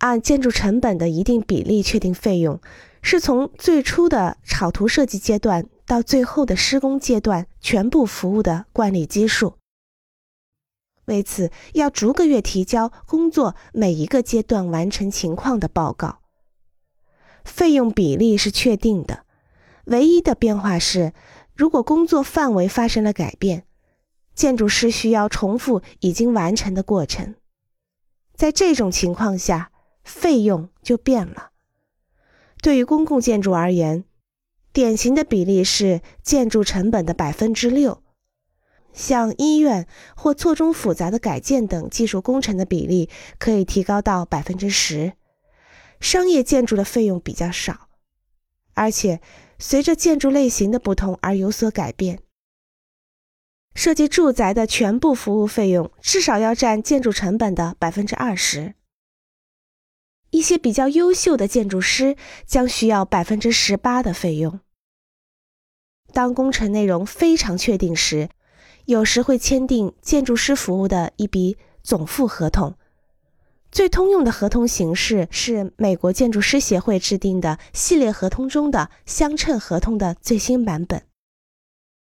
按建筑成本的一定比例确定费用，是从最初的草图设计阶段到最后的施工阶段全部服务的惯例基数。为此，要逐个月提交工作每一个阶段完成情况的报告。费用比例是确定的，唯一的变化是，如果工作范围发生了改变，建筑师需要重复已经完成的过程。在这种情况下，费用就变了。对于公共建筑而言，典型的比例是建筑成本的百分之六。像医院或错综复杂的改建等技术工程的比例可以提高到百分之十。商业建筑的费用比较少，而且随着建筑类型的不同而有所改变。设计住宅的全部服务费用至少要占建筑成本的百分之二十。一些比较优秀的建筑师将需要百分之十八的费用。当工程内容非常确定时，有时会签订建筑师服务的一笔总付合同。最通用的合同形式是美国建筑师协会制定的系列合同中的相称合同的最新版本。